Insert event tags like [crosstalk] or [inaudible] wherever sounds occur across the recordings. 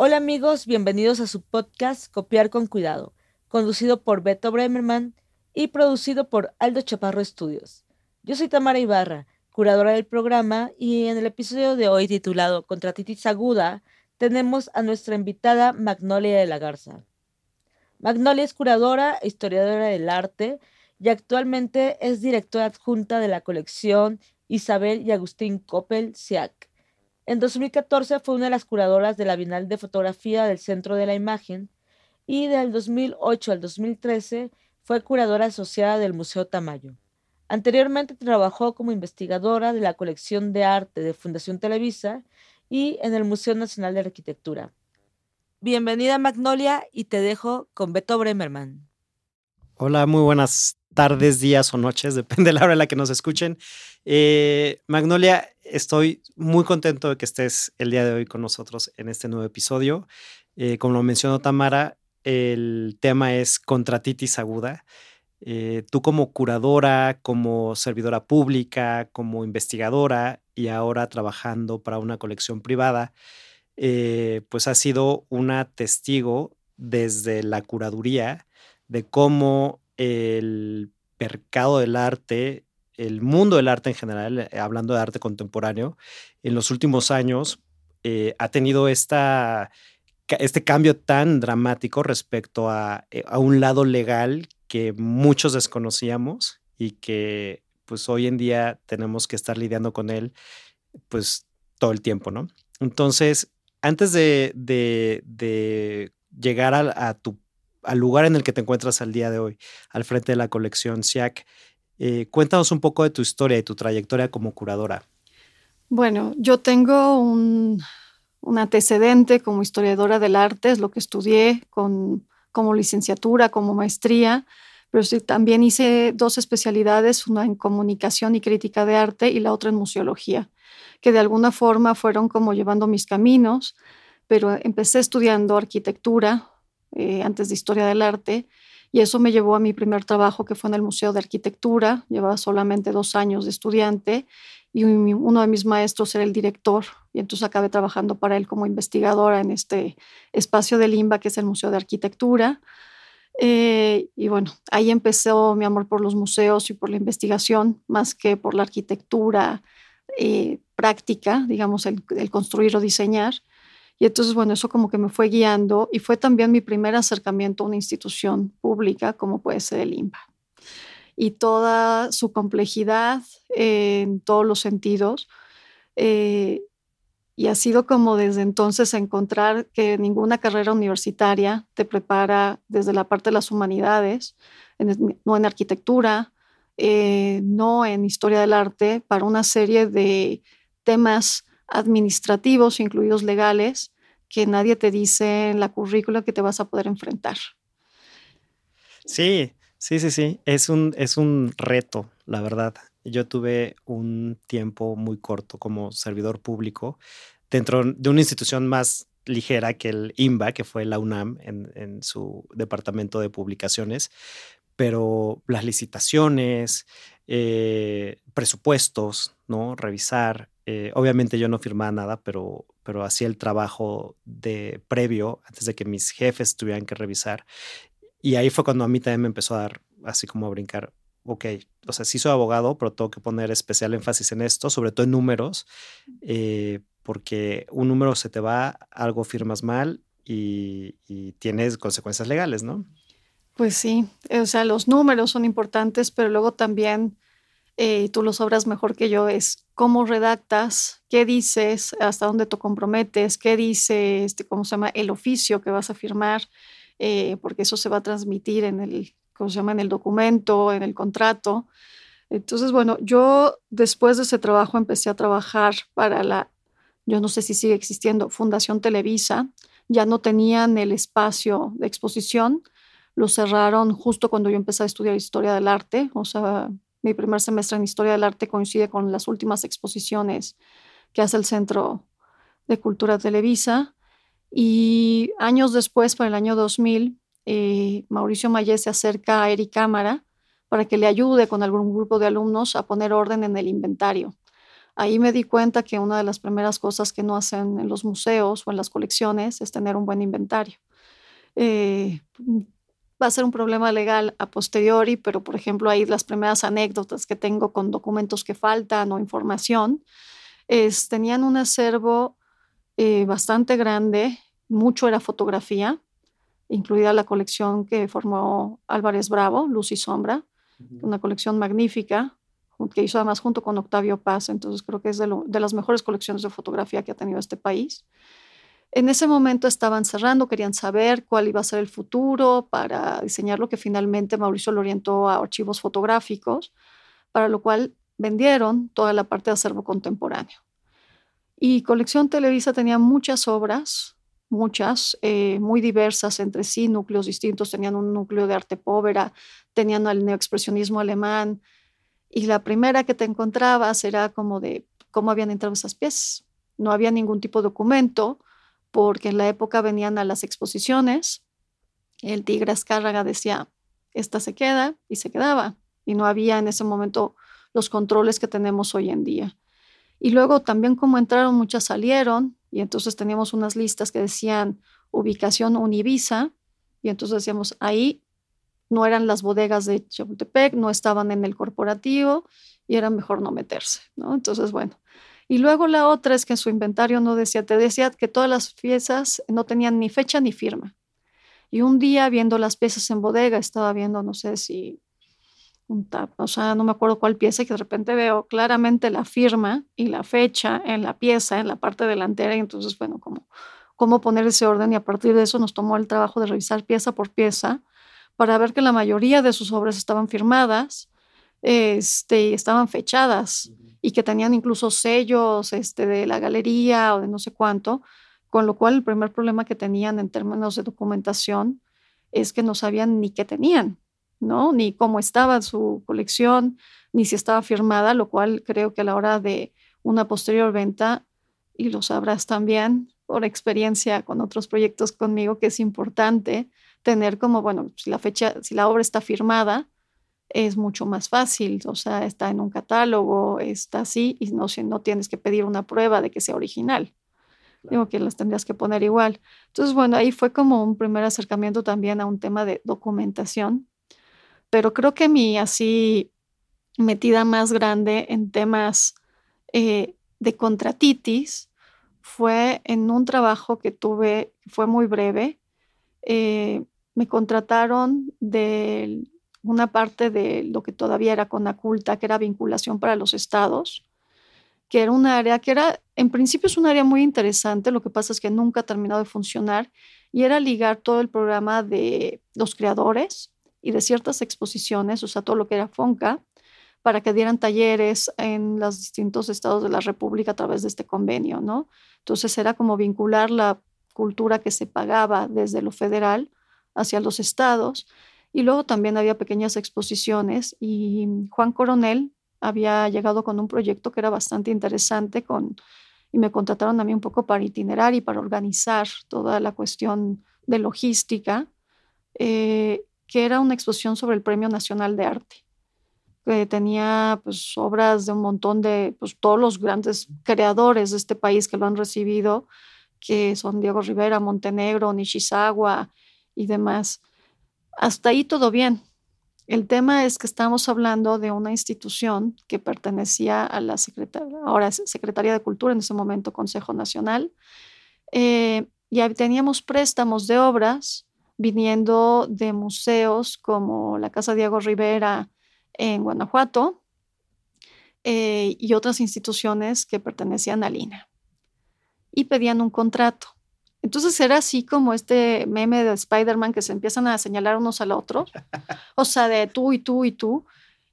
Hola amigos, bienvenidos a su podcast Copiar con Cuidado, conducido por Beto Bremerman y producido por Aldo Chaparro Estudios. Yo soy Tamara Ibarra, curadora del programa, y en el episodio de hoy titulado Contratitis Aguda, tenemos a nuestra invitada Magnolia de la Garza. Magnolia es curadora e historiadora del arte y actualmente es directora adjunta de la colección Isabel y Agustín Coppel SIAC. En 2014 fue una de las curadoras de la Bienal de Fotografía del Centro de la Imagen y del 2008 al 2013 fue curadora asociada del Museo Tamayo. Anteriormente trabajó como investigadora de la colección de arte de Fundación Televisa y en el Museo Nacional de Arquitectura. Bienvenida Magnolia y te dejo con Beto Bremerman. Hola, muy buenas tardes, días o noches, [laughs] depende de la hora en la que nos escuchen. Eh, Magnolia, estoy muy contento de que estés el día de hoy con nosotros en este nuevo episodio. Eh, como lo mencionó Tamara, el tema es contratitis aguda. Eh, tú como curadora, como servidora pública, como investigadora y ahora trabajando para una colección privada, pues has sido una testigo desde la curaduría de cómo el mercado del arte, el mundo del arte en general, eh, hablando de arte contemporáneo, en los últimos años ha tenido esta, este cambio tan dramático respecto a, a un lado legal que muchos desconocíamos y que pues hoy en día tenemos que estar lidiando con él pues todo el tiempo, ¿no? Entonces, antes de, llegar a, tu, al lugar en el que te encuentras al día de hoy, al frente de la colección SIAC, eh, cuéntanos un poco de tu historia y tu trayectoria como curadora. Bueno, yo tengo un, un antecedente como historiadora del arte, es lo que estudié con como licenciatura, como maestría, pero también hice dos especialidades, una en comunicación y crítica de arte y la otra en museología, que de alguna forma fueron como llevando mis caminos, pero empecé estudiando arquitectura eh, antes de historia del arte y eso me llevó a mi primer trabajo que fue en el Museo de Arquitectura, llevaba solamente dos años de estudiante y uno de mis maestros era el director y entonces acabé trabajando para él como investigadora en este espacio de Limba que es el Museo de Arquitectura. Eh, y bueno, ahí empezó mi amor por los museos y por la investigación, más que por la arquitectura eh, práctica, digamos, el, construir o diseñar. Y entonces, bueno, eso como que me fue guiando y fue también mi primer acercamiento a una institución pública como puede ser el IMBA y toda su complejidad en todos los sentidos. Eh, y ha sido como desde entonces encontrar que ninguna carrera universitaria te prepara desde la parte de las humanidades, no en arquitectura, eh, no en historia del arte, para una serie de temas administrativos, incluidos legales, que nadie te dice en la currícula que te vas a poder enfrentar. Sí, Sí, sí, sí. Es un, es un reto, la verdad. Yo tuve un tiempo muy corto como servidor público dentro de una institución más ligera que el IMBA, que fue la UNAM en, su departamento de publicaciones, pero las licitaciones, eh, presupuestos, ¿no? Revisar. Eh, obviamente yo no firmaba nada, pero, pero hacía el trabajo de previo antes de que mis jefes tuvieran que revisar. Y ahí fue cuando a mí también me empezó a dar así como a brincar, ok, o sea, sí soy abogado, pero tengo que poner especial énfasis en esto, sobre todo en números, eh, porque un número se te va, algo firmas mal y, tienes consecuencias legales, ¿no? Pues sí, o sea, los números son importantes, pero luego también, eh, tú lo sabrás mejor que yo, es cómo redactas, qué dices, hasta dónde te comprometes, qué dice, este, cómo se llama, el oficio que vas a firmar. Eh, porque eso se va a transmitir en el, ¿cómo se llama? en el documento, en el contrato. Entonces, bueno, yo después de ese trabajo empecé a trabajar para la, yo no sé si sigue existiendo, Fundación Televisa. Ya no tenían el espacio de exposición, lo cerraron justo cuando yo empecé a estudiar historia del arte. O sea, mi primer semestre en historia del arte coincide con las últimas exposiciones que hace el Centro de Cultura Televisa. Y años después, para el año 2000, eh, Mauricio Mayé se acerca a Eric Cámara para que le ayude con algún grupo de alumnos a poner orden en el inventario. Ahí me di cuenta que una de las primeras cosas que no hacen en los museos o en las colecciones es tener un buen inventario. Eh, va a ser un problema legal a posteriori, pero por ejemplo ahí las primeras anécdotas que tengo con documentos que faltan o información, es, tenían un acervo eh, bastante grande, mucho era fotografía, incluida la colección que formó Álvarez Bravo, Luz y Sombra, una colección magnífica que hizo además junto con Octavio Paz, entonces creo que es de, de las mejores colecciones de fotografía que ha tenido este país. En ese momento estaban cerrando, querían saber cuál iba a ser el futuro para diseñar lo que finalmente Mauricio lo orientó a archivos fotográficos, para lo cual vendieron toda la parte de acervo contemporáneo. Y Colección Televisa tenía muchas obras, muchas, eh, muy diversas entre sí, núcleos distintos, tenían un núcleo de arte povera, tenían el neoexpresionismo alemán, y la primera que te encontrabas era como de cómo habían entrado esas piezas. No había ningún tipo de documento, porque en la época venían a las exposiciones, el Tigre Azcárraga decía, esta se queda y se quedaba, y no había en ese momento los controles que tenemos hoy en día. Y luego también como entraron, muchas salieron, y entonces teníamos unas listas que decían ubicación Univisa, y entonces decíamos, ahí no eran las bodegas de Chapultepec, no estaban en el corporativo, y era mejor no meterse, ¿no? Entonces, bueno, y luego la otra es que en su inventario no decía, te decía que todas las piezas no tenían ni fecha ni firma. Y un día viendo las piezas en bodega, estaba viendo, no sé si un tap, o sea, no me acuerdo cuál pieza, que de repente veo claramente la firma y la fecha en la pieza, en la parte delantera, y entonces, bueno, como cómo poner ese orden y a partir de eso nos tomó el trabajo de revisar pieza por pieza para ver que la mayoría de sus obras estaban firmadas, este, estaban fechadas y que tenían incluso sellos este, de la galería o de no sé cuánto, con lo cual el primer problema que tenían en términos de documentación es que no sabían ni qué tenían, ¿no? Ni cómo estaba su colección, ni si estaba firmada, lo cual creo que a la hora de una posterior venta, y lo sabrás también por experiencia con otros proyectos conmigo, que es importante tener como, bueno, si la fecha, si la obra está firmada, es mucho más fácil, o sea, está en un catálogo, está así, y no, no tienes que pedir una prueba de que sea original. Digo que las tendrías que poner igual. Entonces, bueno, ahí fue como un primer acercamiento también a un tema de documentación, pero creo que mi así metida más grande en temas eh, de contratitis fue en un trabajo que tuve, fue muy breve. Eh, me contrataron del una parte de lo que todavía era Conaculta, que era vinculación para los estados, que era un área que era, en principio es un área muy interesante, lo que pasa es que nunca ha terminado de funcionar, y era ligar todo el programa de los creadores y de ciertas exposiciones, o sea, todo lo que era FONCA, para que dieran talleres en los distintos estados de la República a través de este convenio, ¿no? Entonces era como vincular la cultura que se pagaba desde lo federal hacia los estados y luego también había pequeñas exposiciones y Juan Coronel había llegado con un proyecto que era bastante interesante con, y me contrataron a mí un poco para itinerar y para organizar toda la cuestión de logística, eh, que era una exposición sobre el Premio Nacional de Arte, que tenía pues, obras de un montón de pues, todos los grandes creadores de este país que lo han recibido, que son Diego Rivera, Montenegro, Nishizawa y demás. Hasta ahí todo bien. El tema es que estamos hablando de una institución que pertenecía a la Secretaría, ahora Secretaría de Cultura, en ese momento Consejo Nacional, eh, y teníamos préstamos de obras viniendo de museos como la Casa Diego Rivera en Guanajuato eh, y otras instituciones que pertenecían a Lina. Y pedían un contrato. Entonces era así como este meme de Spider-Man que se empiezan a señalar unos al otro, [laughs] o sea, de tú y tú y tú.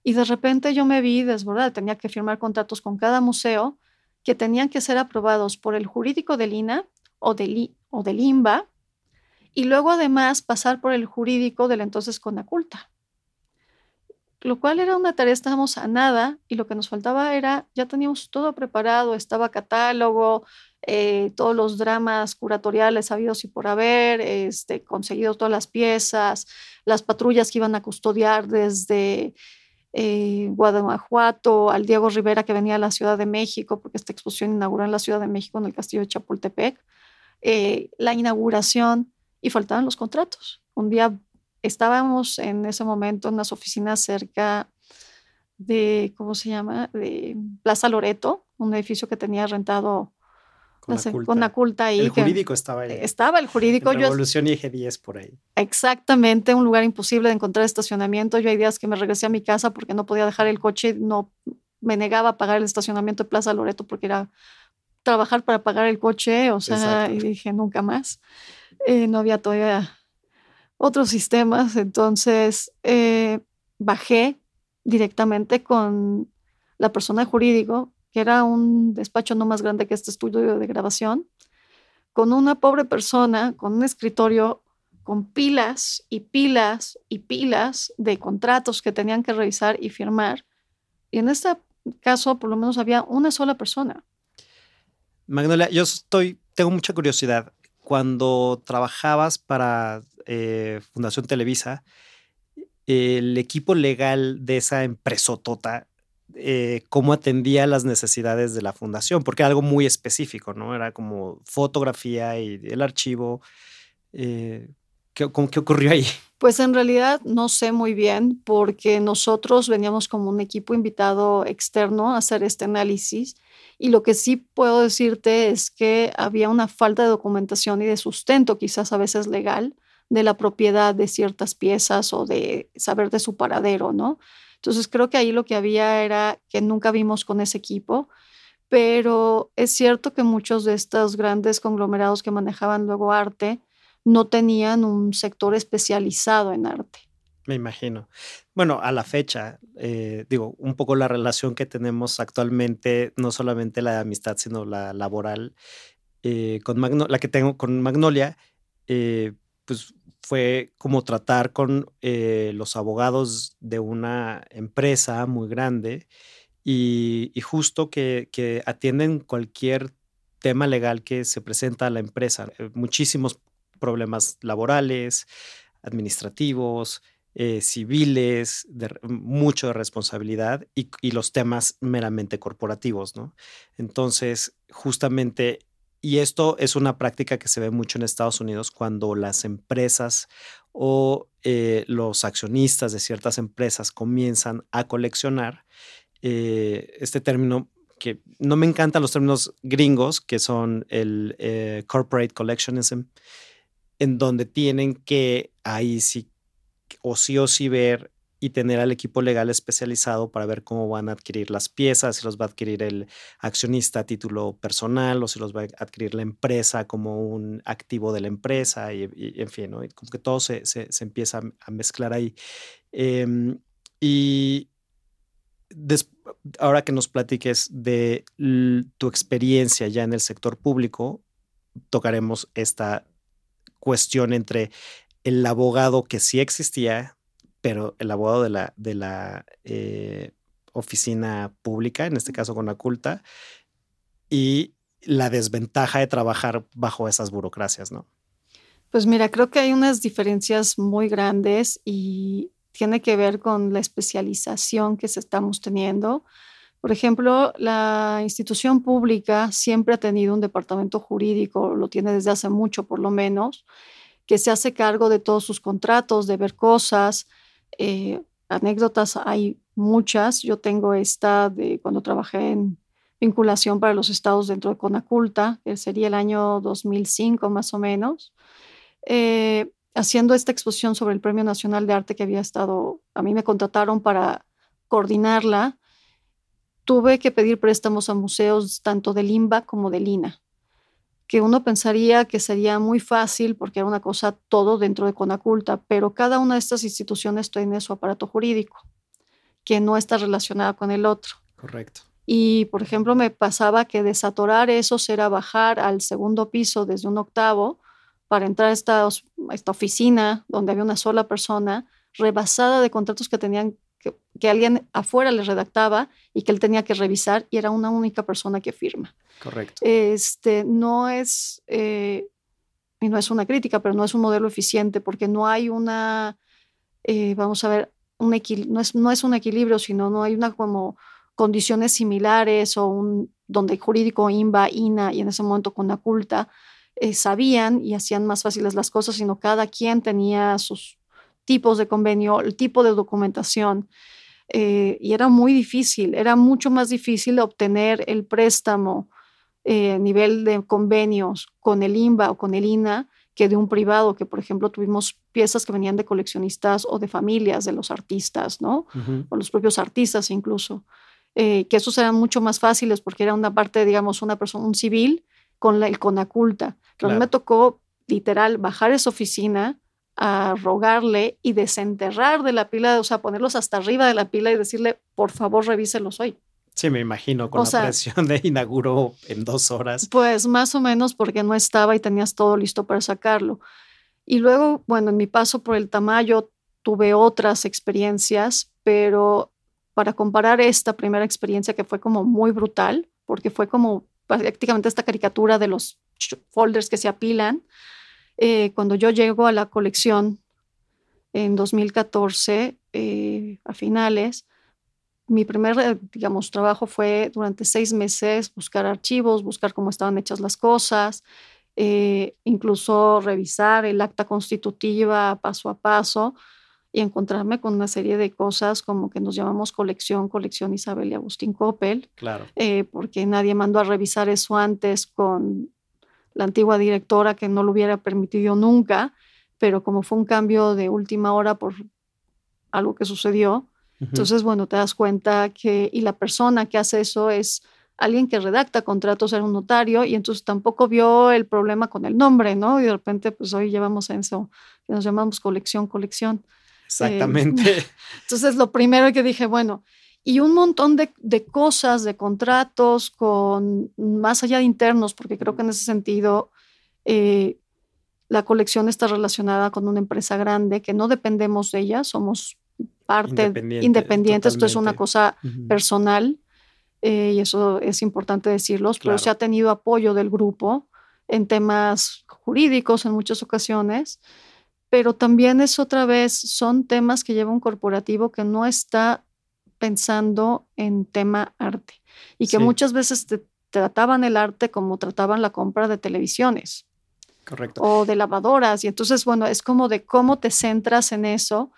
Y de repente yo me vi desbordada, tenía que firmar contratos con cada museo que tenían que ser aprobados por el jurídico del INA o del, o del INBA, y luego además pasar por el jurídico del entonces Conaculta. Lo cual era una tarea, estábamos a nada y lo que nos faltaba era, ya teníamos todo preparado, estaba catálogo, eh, todos los dramas curatoriales habidos y por haber, este, conseguido todas las piezas, las patrullas que iban a custodiar desde eh, al Diego Rivera que venía a la Ciudad de México, porque esta exposición inauguró en la Ciudad de México en el Castillo de Chapultepec, eh, la inauguración y faltaban los contratos. Un día estábamos en ese momento en las oficinas cerca de, ¿cómo se llama? De Plaza Loreto, un edificio que tenía rentado con, la culta. ahí. El jurídico estaba ahí. Estaba el jurídico. En Revolución y Eje 10 por ahí. Exactamente, un lugar imposible de encontrar estacionamiento. Yo hay días que me regresé a mi casa porque no podía dejar el coche, no me negaba a pagar el estacionamiento de Plaza Loreto porque era trabajar para pagar el coche, o sea, y dije nunca más. Eh, no había todavía otros sistemas, entonces eh, bajé directamente con la persona jurídico que era un despacho no más grande que este estudio de grabación, con una pobre persona, con un escritorio con pilas y pilas y pilas de contratos que tenían que revisar y firmar. Y en este caso, por lo menos había una sola persona. Magnolia, yo estoy, tengo mucha curiosidad. Cuando trabajabas para eh, Fundación Televisa, el equipo legal de esa empresotota eh, cómo atendía las necesidades de la fundación, porque era algo muy específico, ¿no? Era como fotografía y el archivo. Eh, ¿qué, ¿Qué ocurrió ahí? [laughs] Pues en realidad no sé muy bien, porque nosotros veníamos como un equipo invitado externo a hacer este análisis. Y lo que sí puedo decirte es que había una falta de documentación y de sustento, quizás a veces legal, de la propiedad de ciertas piezas o de saber de su paradero, ¿no? Entonces creo que ahí lo que había era que nunca vimos con ese equipo, pero es cierto que muchos de estos grandes conglomerados que manejaban luego arte no tenían un sector especializado en arte. Me imagino. Bueno, a la fecha, eh, digo, un poco la relación que tenemos actualmente, no solamente la de amistad, sino la laboral, eh, con la que tengo con Magnolia, eh, pues fue como tratar con eh, los abogados de una empresa muy grande y, justo que, atienden cualquier tema legal que se presenta a la empresa. Eh, muchísimos problemas laborales, administrativos, eh, civiles, de, mucho de responsabilidad y, y, los temas meramente corporativos, ¿no? Entonces, justamente y esto es una práctica que se ve mucho en Estados Unidos cuando las empresas o eh, los accionistas de ciertas empresas comienzan a coleccionar. Eh, este término que no me encantan los términos gringos, que son el eh, corporate collectionism, en donde tienen que ahí sí o sí o sí ver y tener al equipo legal especializado para ver cómo van a adquirir las piezas, si los va a adquirir el accionista a título personal o si los va a adquirir la empresa como un activo de la empresa y, en fin, ¿no? como que todo se, se, empieza a mezclar ahí. Em, y ahora que nos platiques de tu experiencia ya en el sector público, tocaremos esta cuestión entre el abogado que sí existía pero el abogado de la, de la eh, oficina pública, en este caso con la culta, y la desventaja de trabajar bajo esas burocracias, ¿no? Pues mira, creo que hay unas diferencias muy grandes y tiene que ver con la especialización que se estamos teniendo. Por ejemplo, la institución pública siempre ha tenido un departamento jurídico, lo tiene desde hace mucho por lo menos, que se hace cargo de todos sus contratos, de ver cosas, eh, anécdotas hay muchas. Yo tengo esta de cuando trabajé en vinculación para los estados dentro de Conaculta, que sería el año 2005 más o menos, eh, haciendo esta exposición sobre el Premio Nacional de Arte que había estado, a mí me contrataron para coordinarla. Tuve que pedir préstamos a museos tanto del INBA como del INA que uno pensaría que sería muy fácil porque era una cosa todo dentro de Conaculta, pero cada una de estas instituciones tiene su aparato jurídico que no está relacionado con el otro. Correcto. Y, por ejemplo, me pasaba que desatorar eso era bajar al segundo piso desde un octavo para entrar a esta, a esta oficina donde había una sola persona rebasada de contratos que tenían que, alguien afuera le redactaba y que él tenía que revisar y era una única persona que firma. Correcto. Este, no es, eh, y no es una crítica, pero no es un modelo eficiente porque no hay una, eh, vamos a ver, un no, es, no es un equilibrio, sino no hay una como condiciones similares o un donde jurídico INBA, INA y en ese momento con la culta eh, sabían y hacían más fáciles las cosas, sino cada quien tenía sus tipos de convenio, el tipo de documentación. Eh, y era muy difícil, era mucho más difícil obtener el préstamo eh, a nivel de convenios con el INBA o con el INA que de un privado, que por ejemplo tuvimos piezas que venían de coleccionistas o de familias de los artistas, ¿no? O los propios artistas incluso. Eh, que esos eran mucho más fáciles porque era una parte, digamos, una persona, un civil con la, el CONACULTA. Pero mí me tocó literal bajar esa oficina a rogarle y desenterrar de la pila, o sea, ponerlos hasta arriba de la pila y decirle, por favor, revíselos hoy. Sí, me imagino, con la presión de inauguró en dos horas. Pues más o menos porque no estaba y tenías todo listo para sacarlo. Y luego, bueno, en mi paso por el Tamayo tuve otras experiencias, pero para comparar esta primera experiencia que fue como muy brutal, porque fue como prácticamente esta caricatura de los folders que se apilan. Eh, cuando yo llego a la colección en 2014, eh, a finales, mi primer, eh, digamos, trabajo fue durante seis meses buscar archivos, buscar cómo estaban hechas las cosas, incluso revisar el acta constitutiva paso a paso y encontrarme con una serie de cosas como que nos llamamos colección, colección Isabel y Agustín Coppel. Claro. Eh, porque nadie mandó a revisar eso antes con la antigua directora que no lo hubiera permitido nunca, pero como fue un cambio de última hora por algo que sucedió, entonces, bueno, te das cuenta que, y la persona que hace eso es alguien que redacta contratos, era un notario, y entonces tampoco vio el problema con el nombre, ¿no? Y de repente, pues hoy llevamos eso, que nos llamamos colección, colección. Exactamente. [laughs] entonces, lo primero que dije, bueno, y un montón de, de, cosas, de contratos, con más allá de internos, porque creo que en ese sentido eh, la colección está relacionada con una empresa grande que no dependemos de ella, somos parte independiente, esto es una cosa personal eh, y eso es importante decirlo, pero se ha tenido apoyo del grupo en temas jurídicos en muchas ocasiones pero también es otra vez, son temas que lleva un corporativo que no está pensando en tema arte y que muchas veces trataban el arte como trataban la compra de televisiones. Correcto. O de lavadoras. Y entonces, bueno, es como de cómo te centras en eso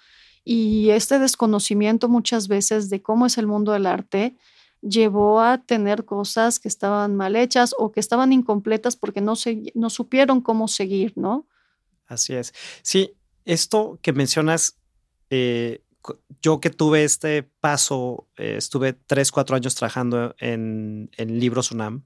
y este desconocimiento muchas veces de cómo es el mundo del arte llevó a tener cosas que estaban mal hechas o que estaban incompletas porque no, se, no supieron cómo seguir, ¿no? Así es. Sí, esto que mencionas, eh, yo que tuve este paso, eh, estuve tres, cuatro años trabajando en, Libros UNAM.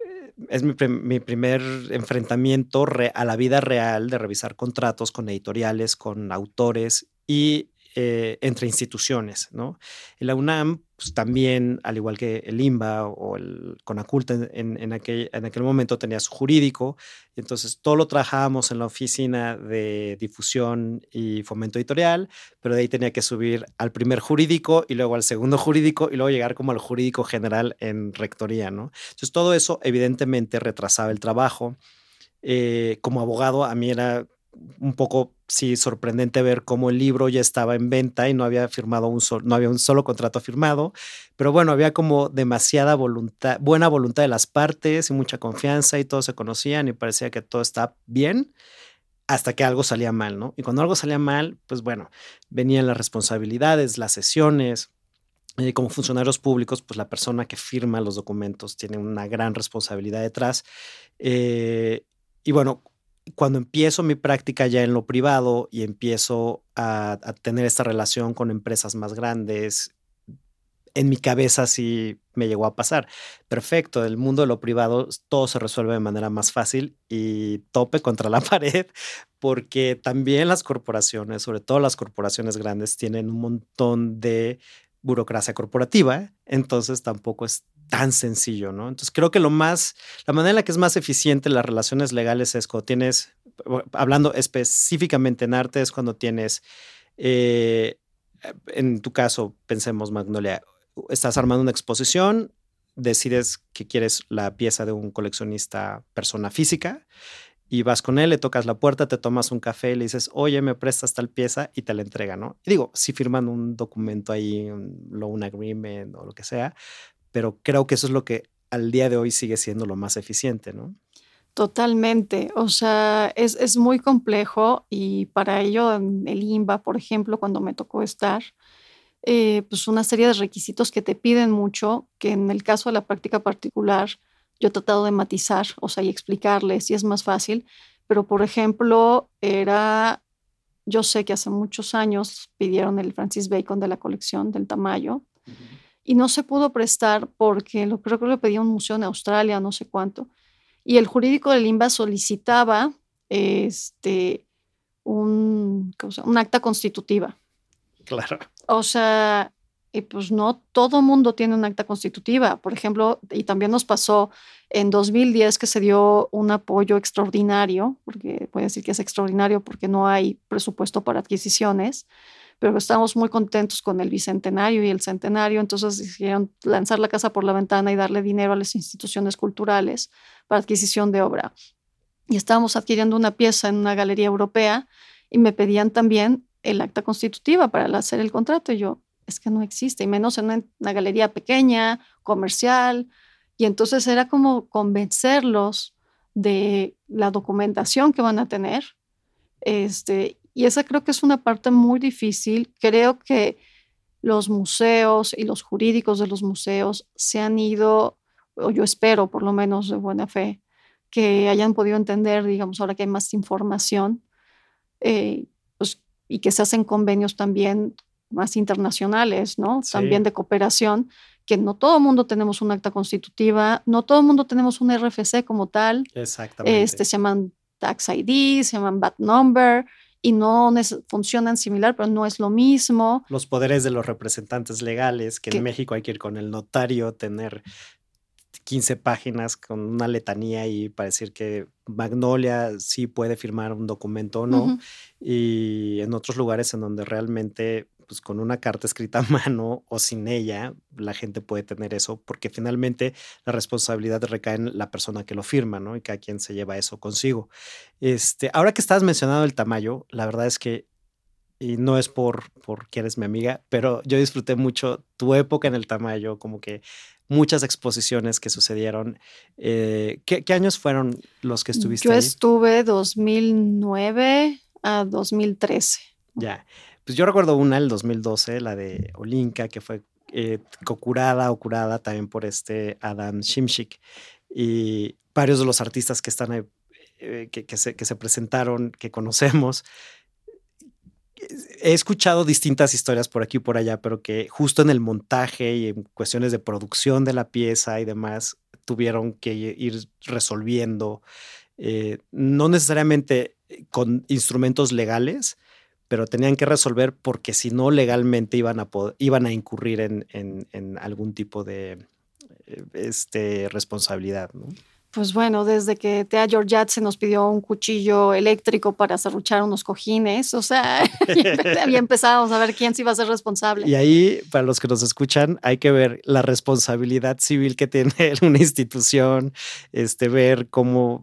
Eh, es mi, primer enfrentamiento a la vida real de revisar contratos con editoriales, con autores y entre instituciones. ¿no? La UNAM pues, también, al igual que el IMBA o el CONACULTA en, aquel, en aquel momento tenía su jurídico, entonces todo lo trabajábamos en la oficina de difusión y fomento editorial, pero de ahí tenía que subir al primer jurídico y luego al segundo [laughs] jurídico y luego llegar como al jurídico general en rectoría, ¿no? Entonces todo eso evidentemente retrasaba el trabajo. Eh, como abogado, a mí era un poco sí sorprendente ver cómo el libro ya estaba en venta y no había firmado un solo, no había un solo contrato firmado, pero bueno, había como demasiada voluntad, buena voluntad de las partes y mucha confianza y todos se conocían y parecía que todo estaba bien hasta que algo salía mal, ¿no? Y cuando algo salía mal, pues bueno, venían las responsabilidades, las sesiones, eh, como funcionarios públicos, pues la persona que firma los documentos tiene una gran responsabilidad detrás. Eh, y bueno, cuando empiezo mi práctica ya en lo privado y empiezo a, tener esta relación con empresas más grandes, en mi cabeza sí me llegó a pasar. Perfecto, el mundo de lo privado todo se resuelve de manera más fácil y tope contra la [laughs] pared, porque también las corporaciones, sobre todo las corporaciones grandes, tienen un montón de burocracia corporativa, entonces tampoco es tan sencillo, ¿no? Entonces creo que lo más, la manera en la que es más eficiente las relaciones legales es cuando tienes, hablando específicamente en arte, es cuando tienes, eh, en tu caso, pensemos, Magnolia, estás armando una exposición, decides que quieres la pieza de un coleccionista persona física y vas con él, le tocas la puerta, te tomas un café, le dices, oye, me prestas tal pieza y te la entrega, ¿no? Y digo, si firman un documento ahí, un loan agreement o lo que sea, pero creo que eso es lo que al día de hoy sigue siendo lo más eficiente, ¿no? Totalmente, o sea, es, es muy complejo y para ello en el INBA, por ejemplo, cuando me tocó estar, eh, pues una serie de requisitos que te piden mucho, que en el caso de la práctica particular, yo he tratado de matizar, o sea, y explicarles, y es más fácil, pero por ejemplo, era, yo sé que hace muchos años pidieron el Francis Bacon de la colección del Tamayo, y no se pudo prestar porque lo creo que lo pedía un museo en Australia, no sé cuánto, y el jurídico del INBA solicitaba este, un, un acta constitutiva. Claro. O sea, y pues no todo mundo tiene un acta constitutiva. Por ejemplo, y también nos pasó en 2010 que se dio un apoyo extraordinario, porque voy a decir que es extraordinario porque no hay presupuesto para adquisiciones, pero estamos muy contentos con el bicentenario y el centenario, entonces decidieron lanzar la casa por la ventana y darle dinero a las instituciones culturales para adquisición de obra. Y estábamos adquiriendo una pieza en una galería europea y me pedían también el acta constitutiva para hacer el contrato. Y yo, es que no existe, y menos en una, galería pequeña, comercial. Y entonces era como convencerlos de la documentación que van a tener. Este, y esa creo que es una parte muy difícil. Creo que los museos y los jurídicos de los museos se han ido, o yo espero por lo menos de buena fe, que hayan podido entender, digamos, ahora que hay más información, eh, pues, y que se hacen convenios también más internacionales, ¿no? También de cooperación, que no todo el mundo tenemos una acta constitutiva, no todo el mundo tenemos un RFC como tal. Exactamente. Este, se llaman tax ID, se llaman VAT number y no funcionan similar, pero no es lo mismo. Los poderes de los representantes legales, que, en México hay que ir con el notario, tener 15 páginas con una letanía y para decir que Magnolia sí puede firmar un documento o no. Y en otros lugares en donde realmente pues con una carta escrita a [laughs] mano o sin ella, la gente puede tener eso, porque finalmente la responsabilidad recae en la persona que lo firma, ¿no? Y cada quien se lleva eso consigo. Este, ahora que estás mencionando el tamaño, la verdad es que, y no es por, porque eres mi amiga, pero yo disfruté mucho tu época en el tamaño, como que muchas exposiciones que sucedieron. Eh, ¿qué, años fueron los que estuviste? Yo estuve 2009 a 2013. Ya. Pues yo recuerdo una, el 2012, la de Olinka, que fue eh, co-curada o curada también por este Adam Shimshik. Y varios de los artistas que están eh, que se presentaron, que conocemos. He escuchado distintas historias por aquí y por allá, pero que justo en el montaje y en cuestiones de producción de la pieza y demás, tuvieron que ir resolviendo, eh, no necesariamente con instrumentos legales, pero tenían que resolver porque si no legalmente iban a, iban a incurrir en, en, algún tipo de eh, este, responsabilidad. ¿no? Pues bueno, desde que Tea Georgiat se nos pidió un cuchillo eléctrico para serruchar unos cojines, o sea, [laughs] ya empezamos a ver quién sí iba a ser responsable. Y ahí, para los que nos escuchan, hay que ver la responsabilidad civil que tiene [laughs] una institución, este, ver cómo,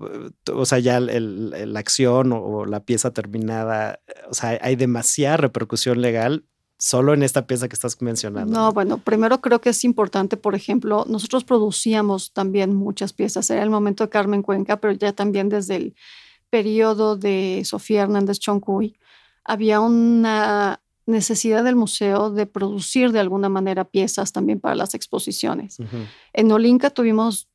o sea, ya la acción o la pieza terminada, o sea, hay demasiada repercusión legal solo en esta pieza que estás mencionando. No, bueno, primero creo que es importante, por ejemplo, nosotros producíamos también muchas piezas. Era el momento de Carmen Cuenca, pero ya también desde el periodo de Sofía Hernández Choncuy, había una necesidad del museo de producir de alguna manera piezas también para las exposiciones. En Olinka tuvimos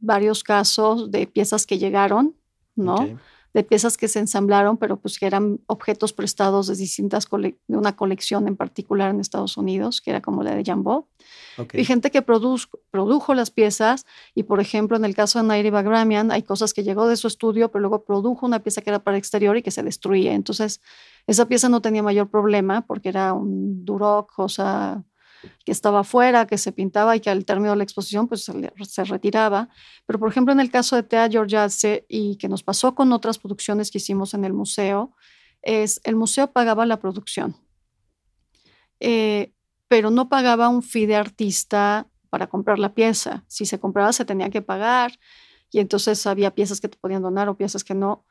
varios casos de piezas que llegaron, ¿no? De piezas que se ensamblaron, pero pues que eran objetos prestados de distintas, de una colección en particular en Estados Unidos, que era como la de Jambó. Y gente que produjo las piezas y, por ejemplo, en el caso de Nairi Bagramian, hay cosas que llegó de su estudio, pero luego produjo una pieza que era para exterior y que se destruía. Entonces, esa pieza no tenía mayor problema porque era un duro, cosa que estaba afuera, que se pintaba y que al término de la exposición pues se, retiraba. Pero por ejemplo en el caso de Tea Georgiadze y que nos pasó con otras producciones que hicimos en el museo, es el museo pagaba la producción, eh, pero no pagaba un fee de artista para comprar la pieza. Si se compraba se tenía que pagar y entonces había piezas que te podían donar o piezas que no.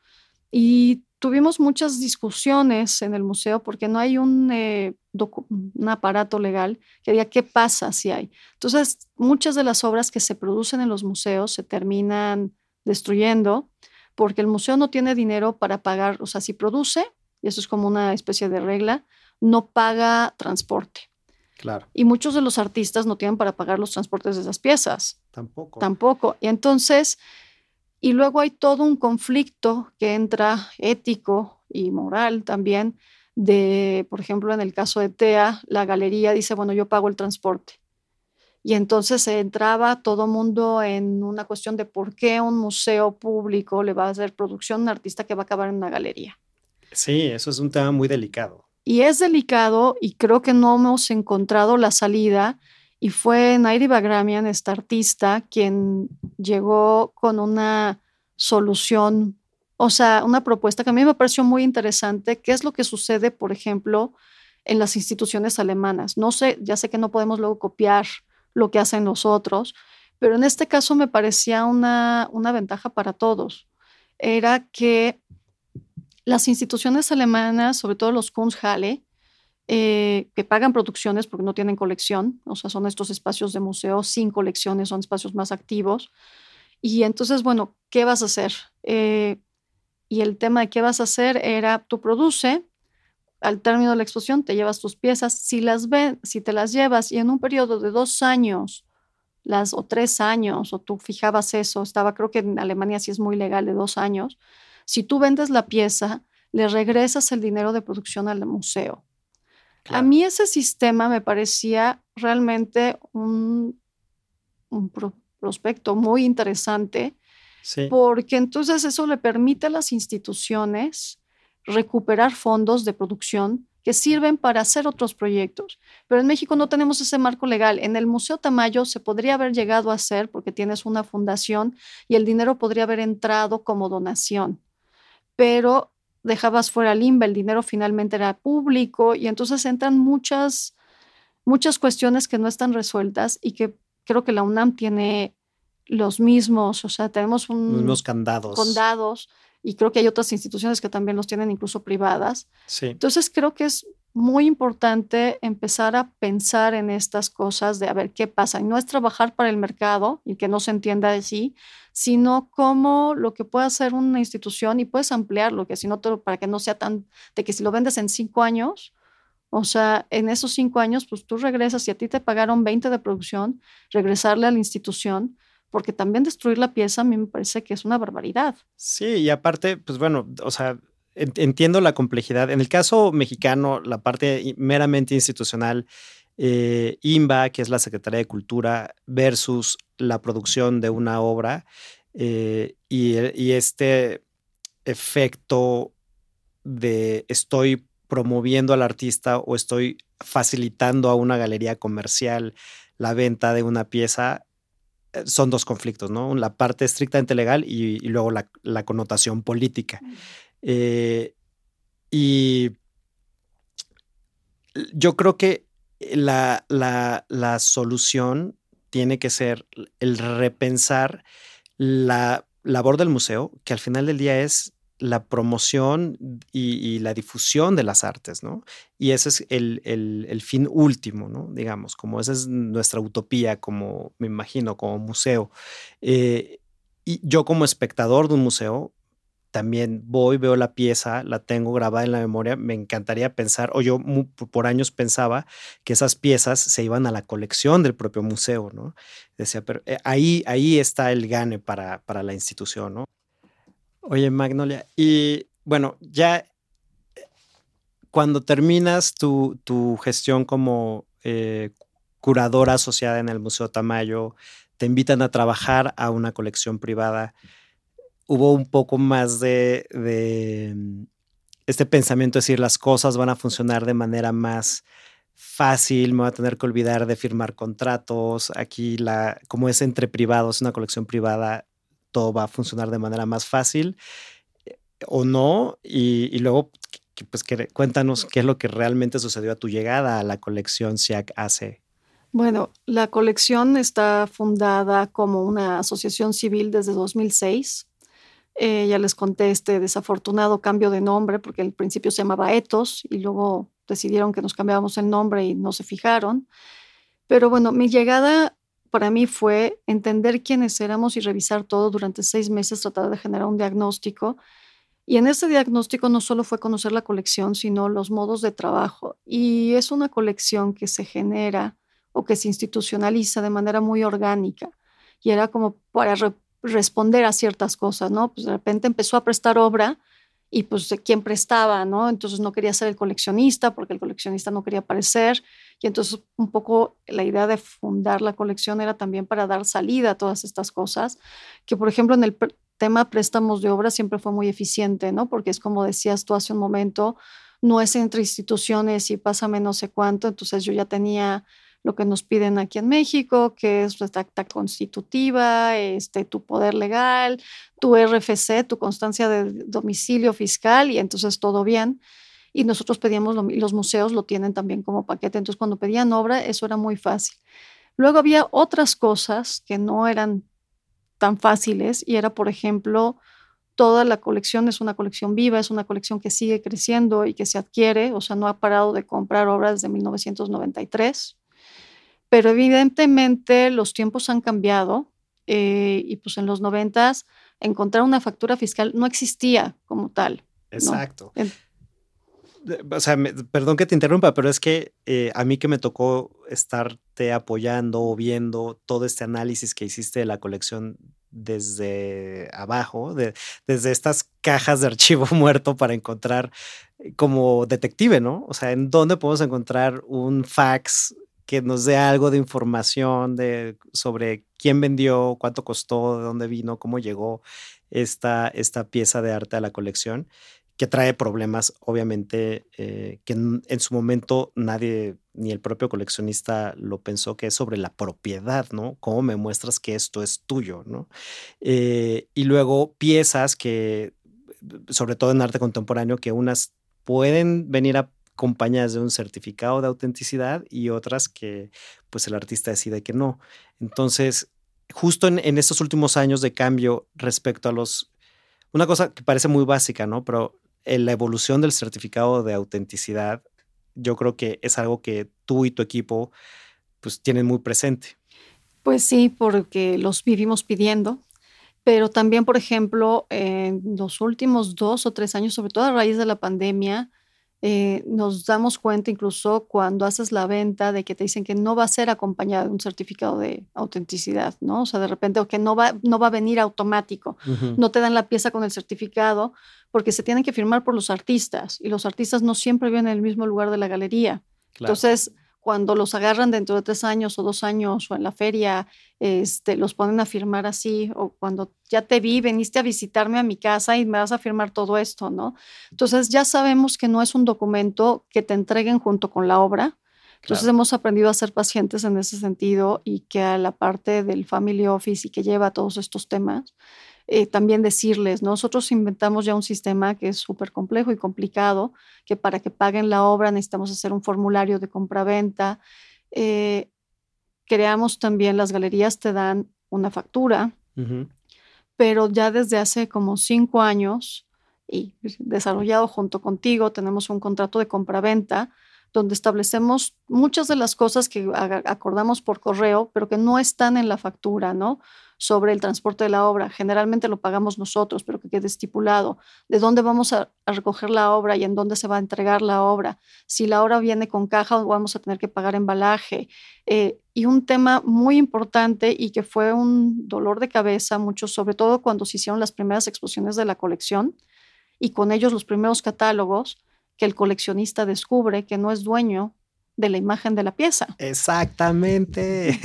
Y tuvimos muchas discusiones en el museo porque no hay un, eh, un, aparato legal que diga qué pasa si hay. Entonces, muchas de las obras que se producen en los museos se terminan destruyendo porque el museo no tiene dinero para pagar, o sea, si produce, y eso es como una especie de regla, no paga transporte. Claro. Y muchos de los artistas no tienen para pagar los transportes de esas piezas. Tampoco. Tampoco. Y entonces, y luego hay todo un conflicto que entra ético y moral también de, por ejemplo, en el caso de TEA, la galería dice, bueno, yo pago el transporte. Y entonces se entraba todo mundo en una cuestión de por qué un museo público le va a hacer producción a un artista que va a acabar en una galería. Sí, eso es un tema muy delicado. Y es delicado y creo que no hemos encontrado la salida. Y fue Nairi Bagramian, esta artista, quien llegó con una solución, o sea, una propuesta que a mí me pareció muy interesante. ¿Qué es lo que sucede, por ejemplo, en las instituciones alemanas? No sé, ya sé que no podemos luego copiar lo que hacen los otros, pero en este caso me parecía una, una ventaja para todos. Era que las instituciones alemanas, sobre todo los Kunsthalle, eh, que pagan producciones porque no tienen colección, o sea, son estos espacios de museo sin colecciones, son espacios más activos. Y entonces, bueno, ¿qué vas a hacer? Eh, y el tema de qué vas a hacer era, tú produce, al término de la exposición te llevas tus piezas, si las ven, si te las llevas y en un periodo de dos años, las o tres años, o tú fijabas eso, estaba, creo que en Alemania sí es muy legal de dos años, si tú vendes la pieza, le regresas el dinero de producción al museo. A mí ese sistema me parecía realmente un, prospecto muy interesante, porque entonces eso le permite a las instituciones recuperar fondos de producción que sirven para hacer otros proyectos. Pero en México no tenemos ese marco legal. En el Museo Tamayo se podría haber llegado a hacer porque tienes una fundación y el dinero podría haber entrado como donación pero dejabas fuera el INBA, el dinero finalmente era público y entonces entran muchas, muchas cuestiones que no están resueltas y que creo que la UNAM tiene los mismos, o sea, tenemos un, los mismos candados. Condados y creo que hay otras instituciones que también los tienen incluso privadas. Sí. Entonces creo que es muy importante empezar a pensar en estas cosas de a ver qué pasa. Y no es trabajar para el mercado y que no se entienda de sí, sino como lo que puede hacer una institución y puedes ampliarlo, que si no para que no sea tan, de que si lo vendes en cinco años, o sea, en esos cinco años, pues tú regresas y a ti te pagaron 20 de producción, regresarle a la institución, porque también destruir la pieza a mí me parece que es una barbaridad. Sí, y aparte, pues bueno, o sea, entiendo la complejidad. En el caso mexicano, la parte meramente institucional, eh, IMBA, que es la Secretaría de Cultura, versus la producción de una obra eh, y, y, este efecto de estoy promoviendo al artista o estoy facilitando a una galería comercial la venta de una pieza, eh, son dos conflictos, ¿no? La parte estrictamente legal y, luego la, la, connotación política. Eh, y yo creo que la, la, solución tiene que ser el repensar la labor del museo, que al final del día es la promoción y, la difusión de las artes, ¿no? Y ese es el, el, fin último, ¿no? Digamos, como esa es nuestra utopía, como me imagino, como museo. Eh, y yo como espectador de un museo, también voy, veo la pieza, la tengo grabada en la memoria, me encantaría pensar, o yo por años pensaba que esas piezas se iban a la colección del propio museo, ¿no? Decía, pero eh, ahí, ahí está el gane para, para la institución, ¿no? Oye, Magnolia, y bueno, ya eh, cuando terminas tu, tu gestión como eh, curadora asociada en el Museo Tamayo, te invitan a trabajar a una colección privada hubo un poco más de, este pensamiento, de decir, las cosas van a funcionar de manera más fácil, me voy a tener que olvidar de firmar contratos, aquí la, como es entre privados, una colección privada, todo va a funcionar de manera más fácil o no, y, luego pues cuéntanos qué es lo que realmente sucedió a tu llegada a la colección SIAC hace Bueno, la colección está fundada como una asociación civil desde 2006. Eh, ya les conté este desafortunado cambio de nombre porque al principio se llamaba Etos y luego decidieron que nos cambiábamos el nombre y no se fijaron. Pero bueno, mi llegada para mí fue entender quiénes éramos y revisar todo durante seis meses, tratar de generar un diagnóstico. Y en ese diagnóstico no solo fue conocer la colección, sino los modos de trabajo. Y es una colección que se genera o que se institucionaliza de manera muy orgánica. Y era como para responder a ciertas cosas, ¿no? Pues de repente empezó a prestar obra y pues quién prestaba, ¿no? Entonces no quería ser el coleccionista porque el coleccionista no quería aparecer y entonces un poco la idea de fundar la colección era también para dar salida a todas estas cosas, que por ejemplo en el tema préstamos de obra siempre fue muy eficiente, ¿no? Porque es como decías tú hace un momento, no es entre instituciones y pásame no sé cuánto, entonces yo ya tenía lo que nos piden aquí en México, que es la acta constitutiva, este, tu poder legal, tu RFC, tu constancia de domicilio fiscal, y entonces todo bien. Y nosotros pedíamos, los museos lo tienen también como paquete, entonces cuando pedían obra, eso era muy fácil. Luego había otras cosas que no eran tan fáciles, y era, por ejemplo, toda la colección es una colección viva, es una colección que sigue creciendo y que se adquiere, o sea, no ha parado de comprar obras desde 1993 pero evidentemente los tiempos han cambiado eh, y pues en los noventas encontrar una factura fiscal no existía como tal. Exacto. O sea, perdón que te interrumpa, pero es que eh, a mí que me tocó estarte apoyando o viendo todo este análisis que hiciste de la colección desde abajo, desde estas cajas de archivo [laughs] muerto para encontrar eh, como detective, ¿no? O sea, ¿en dónde podemos encontrar un fax que nos dé algo de información de, sobre quién vendió, cuánto costó, de dónde vino, cómo llegó esta, esta pieza de arte a la colección, que trae problemas, obviamente, eh, que en, su momento nadie, ni el propio coleccionista lo pensó, que es sobre la propiedad, ¿no? ¿Cómo me muestras que esto es tuyo, ¿no? Eh, y luego piezas que, sobre todo en arte contemporáneo, que unas pueden venir a acompañadas de un certificado de autenticidad y otras que pues el artista decide que no. Entonces, justo en, estos últimos años de cambio respecto a los... Una cosa que parece muy básica, ¿no? Pero en la evolución del certificado de autenticidad, yo creo que es algo que tú y tu equipo pues tienen muy presente. Pues sí, porque los vivimos pidiendo, pero también, por ejemplo, en los últimos dos o tres años, sobre todo a raíz de la pandemia, eh, nos damos cuenta incluso cuando haces la venta de que te dicen que no va a ser acompañada de un certificado de autenticidad, ¿no? O sea, de repente, o que no va, no va a venir automático, no te dan la pieza con el certificado porque se tienen que firmar por los artistas y los artistas no siempre viven en el mismo lugar de la galería. Entonces, cuando los agarran dentro de tres años o dos años o en la feria, este, los ponen a firmar así, o cuando ya te vi, veniste a visitarme a mi casa y me vas a firmar todo esto, ¿no? Entonces ya sabemos que no es un documento que te entreguen junto con la obra. Entonces hemos aprendido a ser pacientes en ese sentido y que a la parte del family office y que lleva todos estos temas, eh, también decirles, nosotros inventamos ya un sistema que es súper complejo y complicado, que para que paguen la obra necesitamos hacer un formulario de compraventa. Eh, creamos también, las galerías te dan una factura, pero ya desde hace como cinco años y desarrollado junto contigo, tenemos un contrato de compraventa donde establecemos muchas de las cosas que acordamos por correo, pero que no están en la factura, ¿no? Sobre el transporte de la obra. Generalmente lo pagamos nosotros, pero que quede estipulado de dónde vamos a, recoger la obra y en dónde se va a entregar la obra. Si la obra viene con caja vamos a tener que pagar embalaje. Eh, y un tema muy importante y que fue un dolor de cabeza, mucho, sobre todo cuando se hicieron las primeras exposiciones de la colección y con ellos los primeros catálogos que el coleccionista descubre que no es dueño de la imagen de la pieza. Exactamente.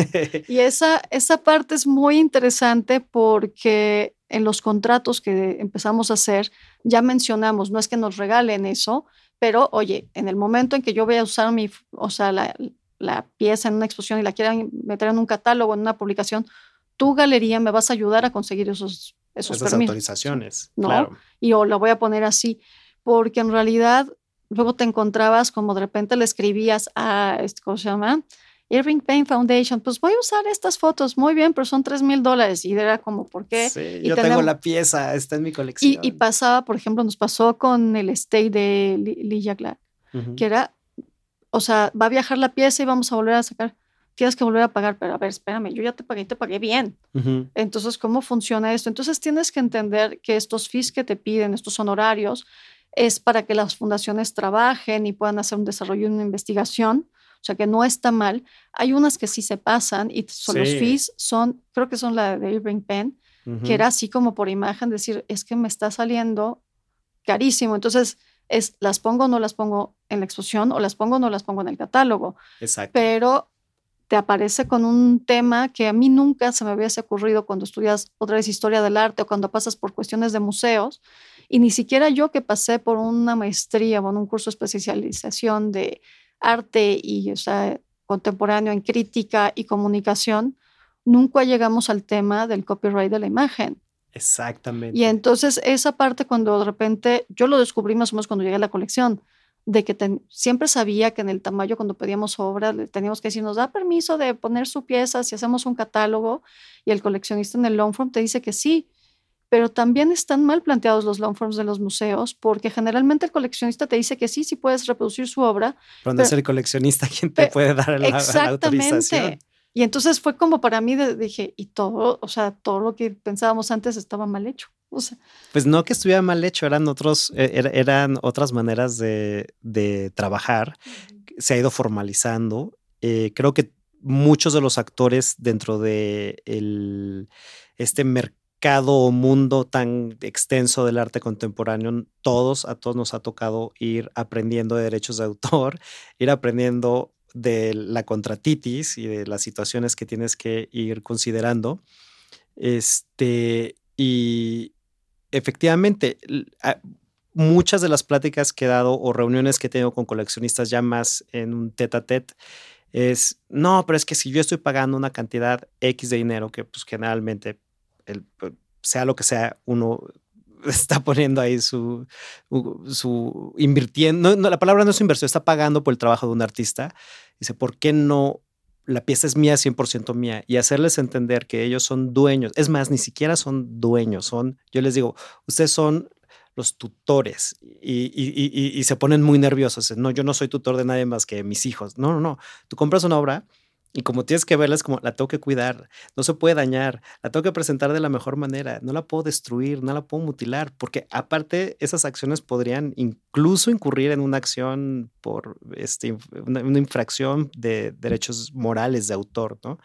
[laughs] y esa, esa parte es muy interesante porque en los contratos que empezamos a hacer ya mencionamos, no es que nos regalen eso, pero oye, en el momento en que yo voy a usar mi, o sea, la, pieza en una exposición y la quieran meter en un catálogo, en una publicación, tu galería me vas a ayudar a conseguir esos, esos Esas autorizaciones. ¿no? Claro. Y yo lo voy a poner así, porque en realidad luego te encontrabas como de repente le escribías a, este, ¿cómo se llama? Irving Payne Foundation, pues voy a usar estas fotos, muy bien, pero son 3 mil dólares. Y era como, ¿por qué? Sí, yo tengo la pieza, está en mi colección. Y, pasaba, por ejemplo, nos pasó con el stay de Lilla Glad, que era, o sea, va a viajar la pieza y vamos a volver a sacar tienes que volver a pagar, pero a ver, espérame, yo ya te pagué y te pagué bien. Entonces, ¿cómo funciona esto? Entonces, tienes que entender que estos fees que te piden, estos honorarios, es para que las fundaciones trabajen y puedan hacer un desarrollo y una investigación. O sea, que no está mal. Hay unas que sí se pasan y son los fees son, creo que son la de Irving Penn, que era así como por imagen, decir, es que me está saliendo carísimo. Entonces, es las pongo o no las pongo en la exposición o las pongo o no las pongo en el catálogo. Exacto. Pero te aparece con un tema que a mí nunca se me hubiese ocurrido cuando estudias otra vez historia del arte o cuando pasas por cuestiones de museos. Y ni siquiera yo que pasé por una maestría o un curso de especialización de arte y o sea, contemporáneo en crítica y comunicación, nunca llegamos al tema del copyright de la imagen. Exactamente. Y entonces esa parte cuando de repente yo lo descubrí más o menos cuando llegué a la colección, de que siempre sabía que en el tamaño cuando pedíamos obra teníamos que decir, nos da permiso de poner su pieza si hacemos un catálogo y el coleccionista en el long form te dice que sí, pero también están mal planteados los long forms de los museos porque generalmente el coleccionista te dice que sí, sí puedes reproducir su obra. Pero no es el coleccionista quien te puede dar la, exactamente. Y entonces fue como para mí, dije, y todo, o sea, todo lo que pensábamos antes estaba mal hecho. Pues no que estuviera mal hecho, eran, otros, e, eran otras maneras de, trabajar. Se ha ido formalizando. Eh, creo que muchos de los actores dentro de este mercado o mundo tan extenso del arte contemporáneo, todos, a todos nos ha tocado ir aprendiendo de derechos de autor, [laughs] ir aprendiendo de la contratitis y de las situaciones que tienes que ir considerando. Este, y, efectivamente, muchas de las pláticas que he dado o reuniones que he tenido con coleccionistas ya más en un tete a tete es, no, pero es que si yo estoy pagando una cantidad X de dinero, que pues generalmente, el, sea lo que sea, uno [laughs] está poniendo ahí su, su invirtiendo, no, la palabra no es inversión, está pagando por el trabajo de un artista. Dice, ¿por qué no la pieza es mía, 100% mía, y hacerles entender que ellos son dueños, es más, ni siquiera son dueños, son, yo les digo, ustedes son los tutores y, y, se ponen muy nerviosos. No, yo no soy tutor de nadie más que mis hijos. No, no, no. Tú compras una obra y como tienes que verla, es como la tengo que cuidar, no se puede dañar, la tengo que presentar de la mejor manera, no la puedo destruir, no la puedo mutilar, porque aparte esas acciones podrían incluso incurrir en una acción por este, una, infracción de derechos morales de autor, ¿no?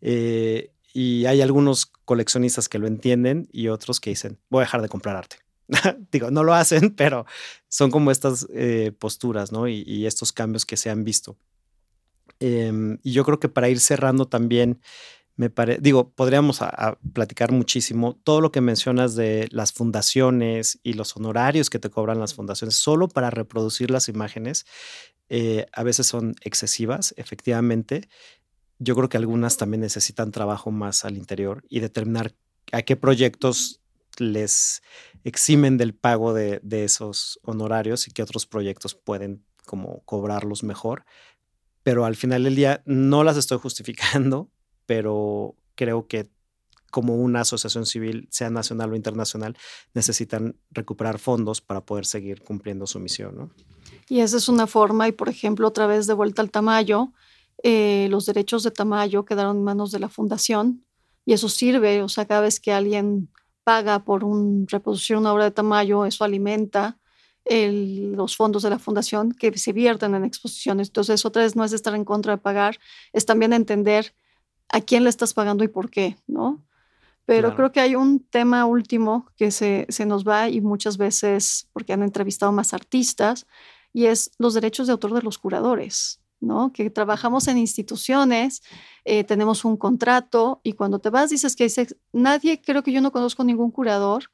Eh, y hay algunos coleccionistas que lo entienden y otros que dicen, voy a dejar de comprar arte. [laughs] Digo, no lo hacen, pero son como estas eh, posturas, ¿no? Y, y estos cambios que se han visto. Em, y yo creo que para ir cerrando también, me parece, digo, podríamos platicar muchísimo todo lo que mencionas de las fundaciones y los honorarios que te cobran las fundaciones solo para reproducir las imágenes. Eh, a veces son excesivas, efectivamente. Yo creo que algunas también necesitan trabajo más al interior y determinar a qué proyectos les eximen del pago de, de esos honorarios y qué otros proyectos pueden como cobrarlos mejor pero al final del día no las estoy justificando, [laughs] pero creo que como una asociación civil, sea nacional o internacional, necesitan recuperar fondos para poder seguir cumpliendo su misión. ¿no? Y esa es una forma, y por ejemplo, otra vez de vuelta al Tamayo, eh, los derechos de Tamayo quedaron en manos de la fundación y eso sirve, o sea, cada vez que alguien paga por un, reproducir una obra de Tamayo, eso alimenta los fondos de la fundación que se vierten en exposiciones. Entonces, otra vez no es estar en contra de pagar, es también entender a quién le estás pagando y por qué, ¿no? Pero creo que hay un tema último que se, se, nos va y muchas veces, porque han entrevistado más artistas, y es los derechos de autor de los curadores, ¿no? Que trabajamos en instituciones, eh, tenemos un contrato y cuando te vas dices que nadie, creo que yo no conozco ningún curador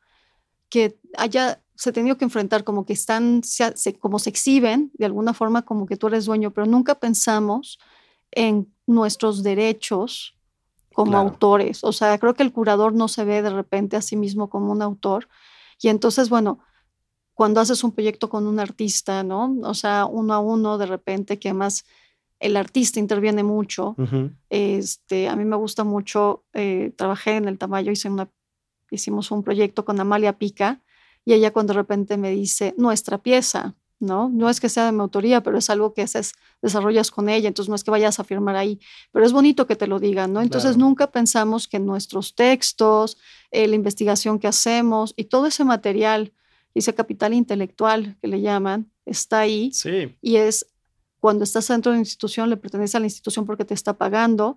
que haya se ha tenido que enfrentar como que están, se, como se exhiben de alguna forma como que tú eres dueño, pero nunca pensamos en nuestros derechos como autores. O sea, creo que el curador no se ve de repente a sí mismo como un autor. Y entonces, bueno, cuando haces un proyecto con un artista, ¿no? O sea, uno a uno, de repente, que además el artista interviene mucho. Ujú. Este, a mí me gusta mucho, eh, trabajé en el Tamayo, hice una, hicimos un proyecto con Amalia Pica y ella cuando de repente me dice, nuestra pieza, ¿no? No es que sea de mi autoría, pero es algo que haces, desarrollas con ella, entonces no es que vayas a firmar ahí, pero es bonito que te lo digan, ¿no? Entonces Claro. nunca pensamos que nuestros textos, eh, la investigación que hacemos y todo ese material, ese capital intelectual que le llaman, está ahí Sí, y es cuando estás dentro de una institución, le pertenece a la institución porque te está pagando,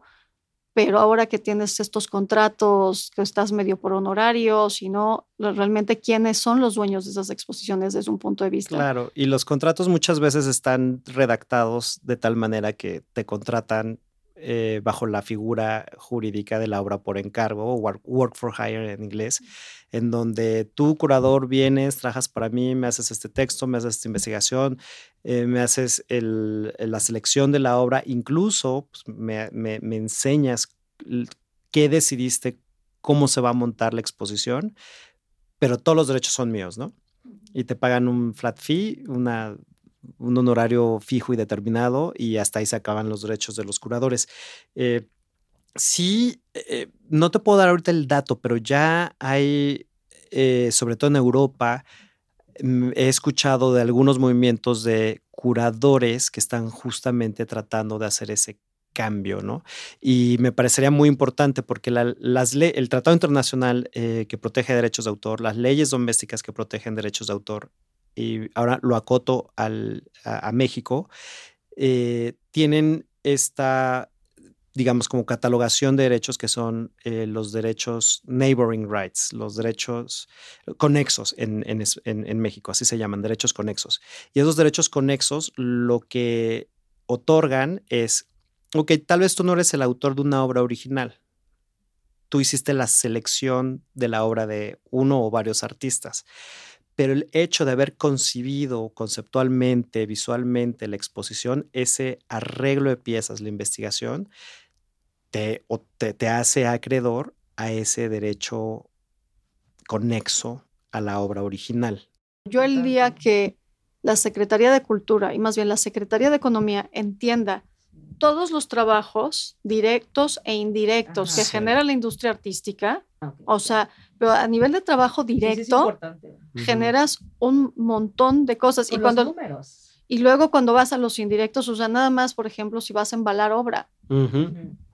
pero ahora que tienes estos contratos, que estás medio por honorarios y no, lo- realmente quiénes son los dueños de esas exposiciones desde un punto de vista. claro. Y los contratos muchas veces están redactados de tal manera que te contratan eh, bajo la figura jurídica de la obra por encargo o work, for hire en inglés, en donde tú, curador, vienes, trabajas para mí, me haces este texto, me haces esta investigación, eh, me haces el- la selección de la obra, incluso pues, me, me- me enseñas qué decidiste, cómo se va a montar la exposición, pero todos los derechos son míos, ¿no? Y te pagan un flat fee, una, un honorario fijo y determinado, y hasta ahí se acaban los derechos de los curadores. Eh, sí, eh, no te puedo dar ahorita el dato, pero ya hay, eh, sobre todo en Europa, mm, he escuchado de algunos movimientos de curadores que están justamente tratando de hacer ese cambio, ¿no? Y me parecería muy importante porque la- las el Tratado Internacional que protege derechos de autor, las leyes domésticas que protegen derechos de autor, y ahora lo acoto al- a, México, eh, tienen esta, digamos, como catalogación de derechos que son eh, los derechos neighboring rights, los derechos conexos en, en en- en México, así se llaman, derechos conexos. Y esos derechos conexos lo que otorgan es, ok, tal vez tú no eres el autor de una obra original, tú hiciste la selección de la obra de uno o varios artistas, pero el hecho de haber concibido conceptualmente, visualmente la exposición, ese arreglo de piezas, la investigación, te, o te, te hace acreedor a ese derecho conexo a la obra original. Yo el día que la Secretaría de Cultura y más bien la Secretaría de Economía entienda todos los trabajos directos e indirectos Ajá. que Sí. genera la industria artística, Ah, o sea, pero a nivel de trabajo Sí, sí, es directo, generas un montón de cosas. Y, cuando, los números. y luego cuando vas a los indirectos, o sea, nada más, por ejemplo, si vas a embalar obra,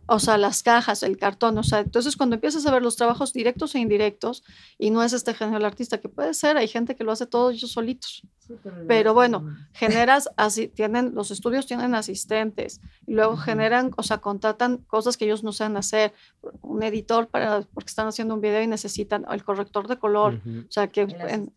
o sea, las cajas, el cartón, o sea, entonces cuando empiezas a ver los trabajos directos e indirectos, y no es este genio el artista, que puede ser, hay gente que lo hace todo ellos solitos, Sí, pero, bueno, generas así, tienen, los estudios tienen asistentes, y luego generan, o sea, contratan cosas que ellos no saben hacer, un editor para, porque están haciendo un video y necesitan el corrector de color, o sea, que el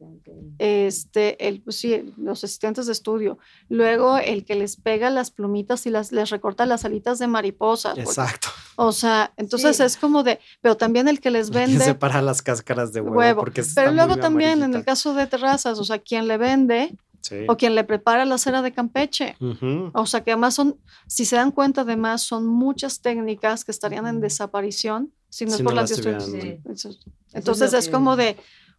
este, el, pues sí, los asistentes de estudio. Luego el que les pega las plumitas y las, les recorta las alitas de mariposas. porque- Exacto. o sea, entonces Sí. es como de, pero también el que les vende separa las cáscaras de huevo. huevo. Porque Pero luego también en el amarillita. caso de terrazas, o sea, quien le vende Sí. o quien le prepara la cera de Campeche. Ujú. O sea, que además son, si se dan cuenta, además son muchas técnicas que estarían en desaparición si no Si es no por la las tuvieran. Sí. Entonces, es que- como de,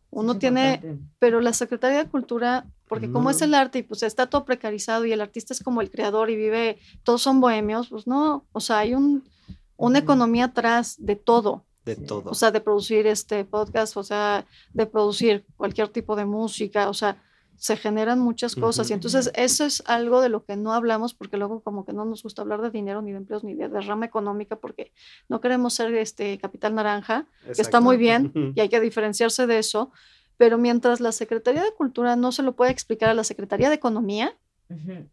uno es tiene, importante. pero la Secretaría de Cultura, porque como es Mm. el arte y pues está todo precarizado y el artista es como el creador y vive, todos son bohemios, pues no, o sea, hay un, una economía atrás de todo, De Sí. todo. o sea, de producir este podcast, o sea, de producir cualquier tipo de música, o sea, se generan muchas cosas. Y entonces eso es algo de lo que no hablamos porque luego como que no nos gusta hablar de dinero ni de empleos ni de derrama económica porque no queremos ser este capital naranja. Que está muy bien y hay que diferenciarse de eso, pero mientras la Secretaría de Cultura no se lo puede explicar a la Secretaría de Economía Ujú. ni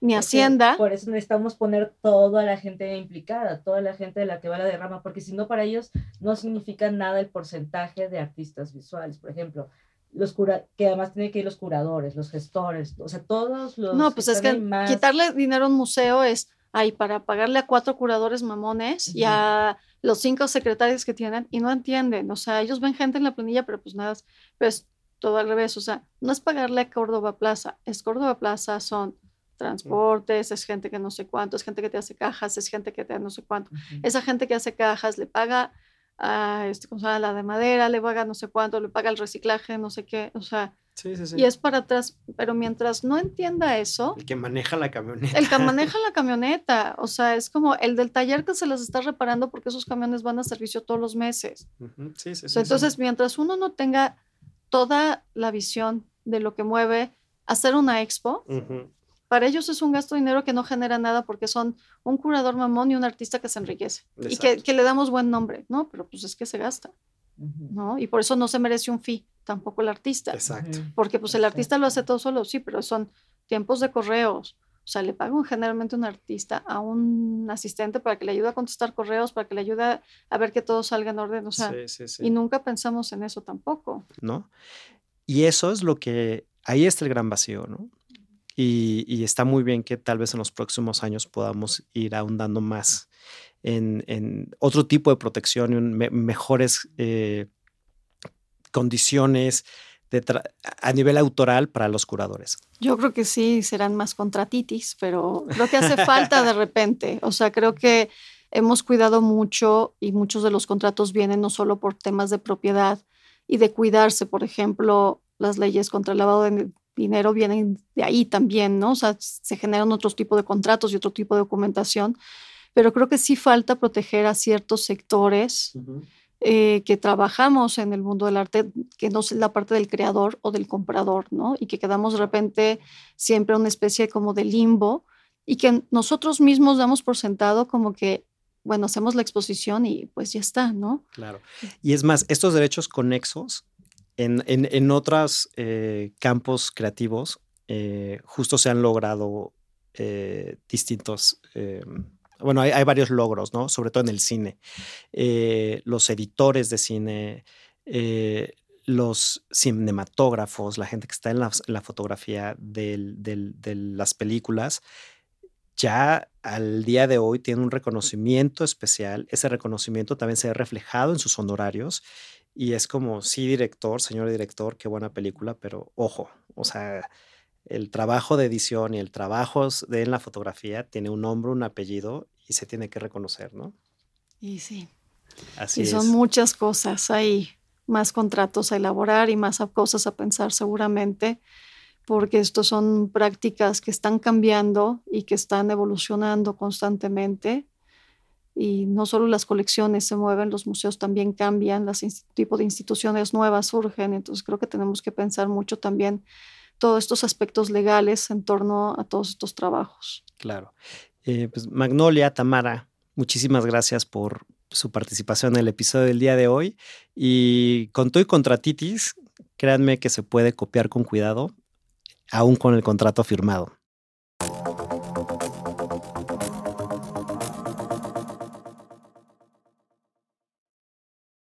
Porque Hacienda, Por eso necesitamos poner toda la gente implicada, toda la gente de la que va la derrama, porque si no, para ellos no significa nada el porcentaje de artistas visuales. Por ejemplo, los cura que además tienen que ir los curadores, los gestores, o sea, todos los. no, pues es que ahí más- quitarle dinero a un museo es ahí para pagarle a cuatro curadores mamones y a los cinco secretarios que tienen y no entienden, o sea, ellos ven gente en la planilla, pero pues nada, pues todo al revés, o sea, no es pagarle a Córdoba Plaza, es Córdoba Plaza son transportes, es gente que no sé cuánto, es gente que te hace cajas, es gente que te no sé cuánto. Esa gente que hace cajas le paga a este, ¿cómo se llama? la de madera, le paga no sé cuánto, le paga el reciclaje, no sé qué, o sea, Sí, sí, sí. y es para atrás. Pero mientras no entienda eso, El que maneja la camioneta. el que maneja [laughs] la camioneta, o sea, es como el del taller que se las está reparando porque esos camiones van a servicio todos los meses. Ujú, Sí, sí, O sí, sea, sí. entonces, mientras uno no tenga toda la visión de lo que mueve hacer una expo, para ellos es un gasto de dinero que no genera nada porque son un curador mamón y un artista que se enriquece y que, le damos buen nombre, ¿no? Pero pues es que se gasta, ¿no? Y por eso no se merece un fee tampoco el artista, Exacto. porque pues el artista lo hace todo solo, sí, pero son tiempos de correos. O sea, le pagan generalmente un artista a un asistente para que le ayude a contestar correos, para que le ayude a, a ver que todo salga en orden. O sea, sí, sí, sí. y nunca pensamos en eso tampoco. ¿no? Y eso es lo que, ahí está el gran vacío, ¿no? Y, está muy bien que tal vez en los próximos años podamos ir ahondando más en, en otro tipo de protección me- mejores eh, condiciones a nivel autoral para los curadores. Yo creo que sí, serán más contratitis, pero creo que hace falta de repente. O sea, creo que hemos cuidado mucho y muchos de los contratos vienen no solo por temas de propiedad y de cuidarse. Por ejemplo, las leyes contra el lavado de dinero vienen de ahí también, ¿no? O sea, se generan otros tipos de contratos y otro tipo de documentación. Pero creo que sí falta proteger a ciertos sectores eh, que trabajamos en el mundo del arte, que no es la parte del creador o del comprador, ¿no? Y que quedamos de repente siempre una especie como de limbo y que nosotros mismos damos por sentado como que, bueno, hacemos la exposición y pues ya está, ¿no? Claro. Y es más, estos derechos conexos en, en, en otros eh, campos creativos eh, justo se han logrado eh, distintos... bueno, hay, varios logros, ¿no? Sobre todo en el cine. Los editores de cine, los cinematógrafos, la gente que está en la, fotografía del, de las películas, ya al día de hoy tiene un reconocimiento especial. Ese reconocimiento también se ve reflejado en sus honorarios. Y es como, sí, director, señor director, qué buena película, pero ojo, o sea, el trabajo de edición y el trabajo de en la fotografía tiene un nombre, un apellido y se tiene que reconocer, ¿no? Y sí. Así y es. son muchas cosas. Hay más contratos a elaborar y más cosas a pensar seguramente, porque estos son prácticas que están cambiando y que están evolucionando constantemente. Y no solo las colecciones se mueven, los museos también cambian, los tipos de instituciones nuevas surgen. Entonces creo que tenemos que pensar mucho también todos estos aspectos legales en torno a todos estos trabajos. Claro. Eh, pues Magnolia, Tamara, muchísimas gracias por su participación en el episodio del día de hoy. Y con todo y contratitis, créanme que se puede copiar con cuidado, aún con el contrato firmado.